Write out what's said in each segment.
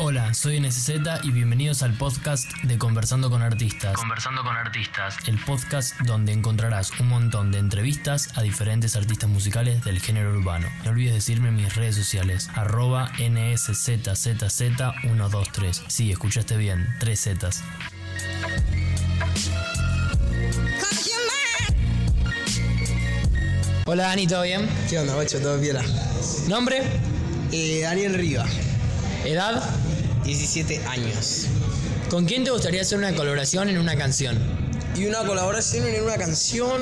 Hola, soy NSZ y bienvenidos al podcast de Conversando con Artistas. Conversando con artistas. El podcast donde encontrarás un montón de entrevistas a diferentes artistas musicales del género urbano. No olvides decirme en mis redes sociales, arroba NSZZZ123. Sí, escuchaste bien, tres Zetas. Hola Dani, ¿todo bien? ¿Qué onda, guacho? ¿Todo piola? ¿Nombre? Eh, Daniel Riva, ¿Edad? 17 años. ¿Con quién te gustaría hacer una colaboración en una canción? Y una colaboración en una canción.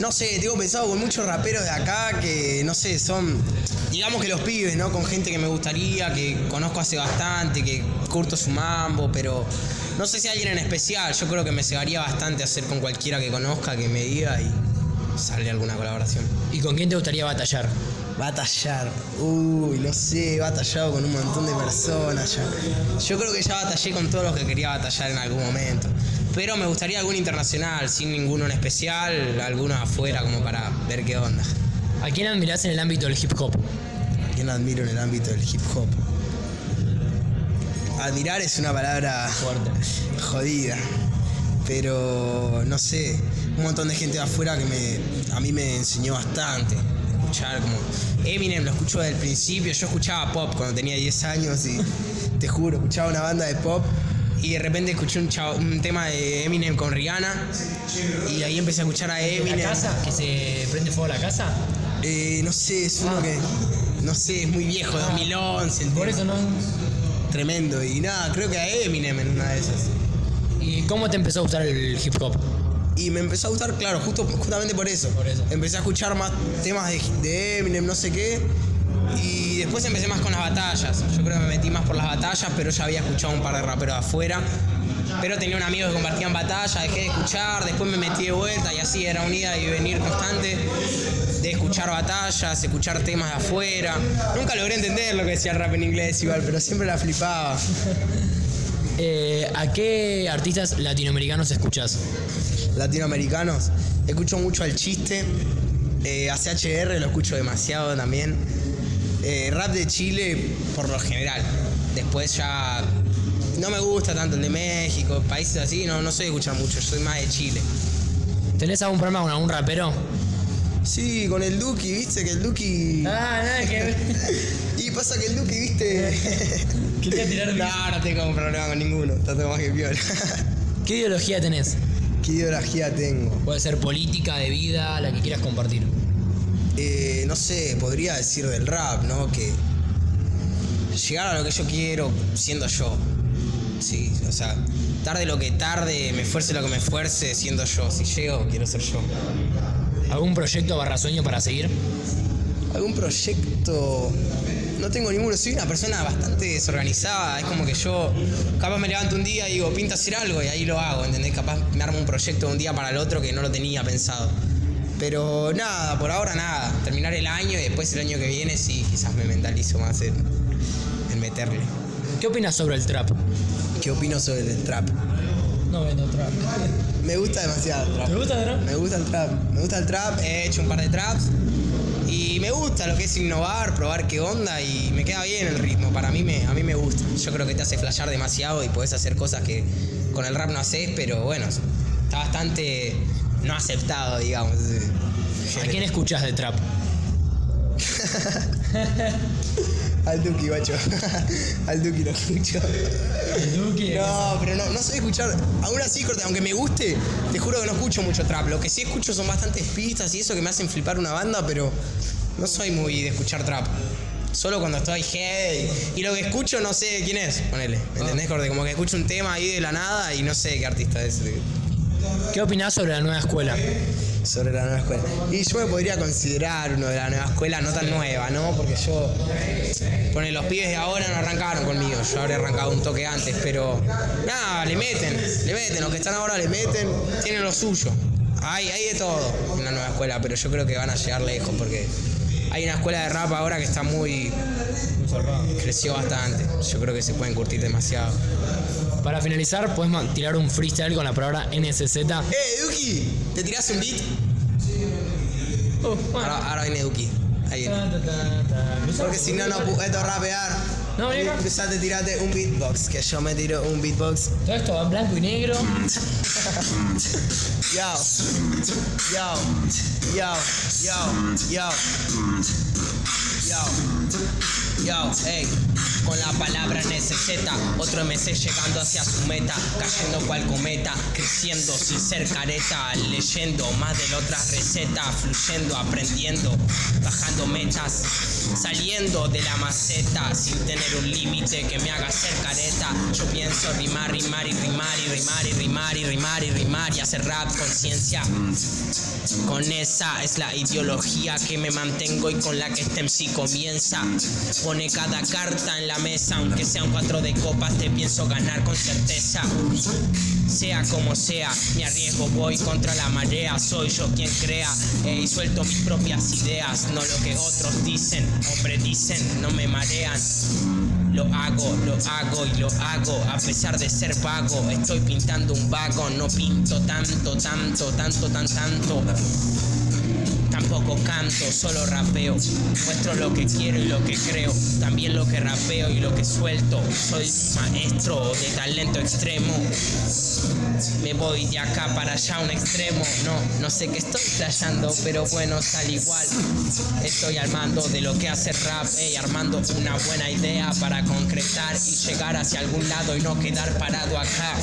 No sé, tengo pensado con muchos raperos de acá que, no sé, son. Digamos que los pibes, ¿no? Con gente que me gustaría, que conozco hace bastante, que curto su mambo, pero. No sé si alguien en especial. Yo creo que me cegaría bastante hacer con cualquiera que conozca, que me diga y sale alguna colaboración. ¿Y con quién te gustaría batallar? Batallar. Uy, no sé, he batallado con un montón de personas ya. Yo creo que ya batallé con todos los que quería batallar en algún momento. Pero me gustaría algún internacional, sin ninguno en especial, alguno afuera como para ver qué onda. ¿A quién admirás en el ámbito del hip hop? ¿A quién admiro en el ámbito del hip hop? Admirar es una palabra Fuerte. jodida. Pero no sé, un montón de gente de afuera que me, a mí me enseñó bastante. Escuchar como. Eminem lo escucho desde el principio. Yo escuchaba pop cuando tenía 10 años y te juro, escuchaba una banda de pop y de repente escuché un, chavo- un tema de Eminem con Rihanna y ahí empecé a escuchar a Eminem. ¿Que se prende fuego la casa? Eh, no sé, es uno que. No sé, es muy viejo, 2011. el Por eso no. Tremendo. Y nada, creo que a Eminem en una de esas. ¿Y cómo te empezó a gustar el hip hop? Y me empezó a gustar, claro, justo, justamente por eso. Por eso. Empecé a escuchar más temas de, de Eminem, no sé qué. Y después empecé más con las batallas. Yo creo que me metí más por las batallas, pero ya había escuchado un par de raperos afuera. Pero tenía un amigo que compartían batallas, dejé de escuchar, después me metí de vuelta y así era un ida y venir constante de escuchar batallas, escuchar temas de afuera. Nunca logré entender lo que decía el rap en inglés igual, pero siempre la flipaba. Eh, ¿A qué artistas latinoamericanos escuchas? latinoamericanos. Escucho mucho al chiste. Eh, a CHR lo escucho demasiado también. Eh, rap de Chile por lo general. Después ya no me gusta tanto el de México, países así, no, no soy de escuchar mucho, soy más de Chile. ¿Tenés algún problema con algún rapero? Sí, con el Duki, viste que el Duki. Ah, nada que ver. Y pasa que el Duki, viste. Quería tirar No, no tengo un problema con ninguno, todo más que piola. ¿Qué ideología tenés? ¿Qué ideología tengo? Puede ser política, de vida, la que quieras compartir. Eh, no sé, podría decir del rap, ¿no? Que llegar a lo que yo quiero siendo yo. Sí, o sea, tarde lo que tarde, me esfuerce lo que me esfuerce siendo yo. Si llego, quiero ser yo. ¿Algún proyecto barra sueño para seguir? ¿Algún proyecto? No tengo ninguno, soy una persona bastante desorganizada. Es como que yo, capaz me levanto un día y digo, pinta hacer algo y ahí lo hago, ¿entendés? Capaz me armo un proyecto de un día para el otro que no lo tenía pensado. Pero nada, por ahora nada. Terminar el año y después el año que viene sí, quizás me mentalizo más en, en meterle. ¿Qué opinas sobre el trap? ¿Qué opino sobre el trap? No vendo trap. Me gusta demasiado el trap. ¿Te gusta el trap? Me gusta el trap. Me gusta el trap. He hecho un par de traps. Y me gusta lo que es innovar, probar qué onda y me queda bien el ritmo. Para mí me, a mí me gusta. Yo creo que te hace flashear demasiado y puedes hacer cosas que con el rap no haces, pero bueno, está bastante no aceptado, digamos. ¿A quién escuchas de trap? Al Duki, guacho. Al Duki lo escucho. No, pero no, no sé escuchar. Aún así, corte, aunque me guste, te juro que no escucho mucho trap. Lo que sí escucho son bastantes pistas y eso que me hacen flipar una banda, pero no soy muy de escuchar trap. Solo cuando estoy heavy. Y lo que escucho no sé quién es, ponele. ¿Me entendés, corte? Como que escucho un tema ahí de la nada y no sé qué artista es. ¿Qué opinás sobre la nueva escuela? Sobre la nueva escuela. Y yo me podría considerar uno de la nueva escuela, no tan nueva, ¿no? Porque yo. Pone, los pibes de ahora no arrancaron conmigo. Yo habría arrancado un toque antes, pero. Nada, le meten, le meten. Los que están ahora le meten, tienen lo suyo. Hay, hay de todo en la nueva escuela, pero yo creo que van a llegar lejos porque hay una escuela de rap ahora que está muy. creció bastante. Yo creo que se pueden curtir demasiado. Para finalizar, puedes tirar un freestyle con la palabra NSZ. ¡Eh, Duki! ¿Te tirás un beat? Ahora, ahora viene Duki. Ahí viene. Porque si no, no puedo rapear. No, vení acá. Empezate, tirate un beatbox, que yo me tiro un beatbox. Todo esto va en blanco y negro. Yo, yo, yo, yo, yo, yo, yo, ey. Con la palabra necesita otro MC llegando hacia su meta, cayendo cual cometa, creciendo sin ser careta, leyendo más de la otra receta, fluyendo, aprendiendo, bajando metas, saliendo de la maceta sin tener un límite que me haga ser careta. Yo pienso rimar, rimar y rimar y rimar y rimar y rimar y rimar y hacer rap conciencia. Con esa es la ideología que me mantengo y con la que este MC comienza. Pone cada carta en la mesa, aunque sean cuatro de copas, te pienso ganar con certeza. Sea como sea, me arriesgo, voy contra la marea, soy yo quien crea eh, y suelto mis propias ideas, no lo que otros dicen o predicen, no me marean. Lo hago, lo hago y lo hago, a pesar de ser vago, estoy pintando un vago, no pinto tanto, tanto, tanto, tan, tanto. Tampoco canto, solo rapeo. Muestro lo que quiero y lo que creo. También lo que rapeo y lo que suelto. Soy maestro de talento extremo. Me voy de acá para allá un extremo. No, no sé qué estoy flasheando, pero bueno, al igual. Estoy armando de lo que hace rap, ey, armando una buena idea para concretar y llegar hacia algún lado y no quedar parado acá.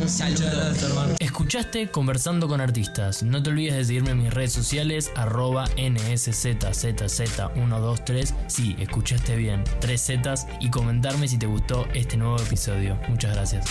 Un saludo. Escuchaste Conversando con Artistas. No te olvides de seguirme en mis redes sociales, arroba NSZZZ123. Sí, escuchaste bien, tres Zetas y comentarme si te gustó este nuevo episodio. Muchas gracias.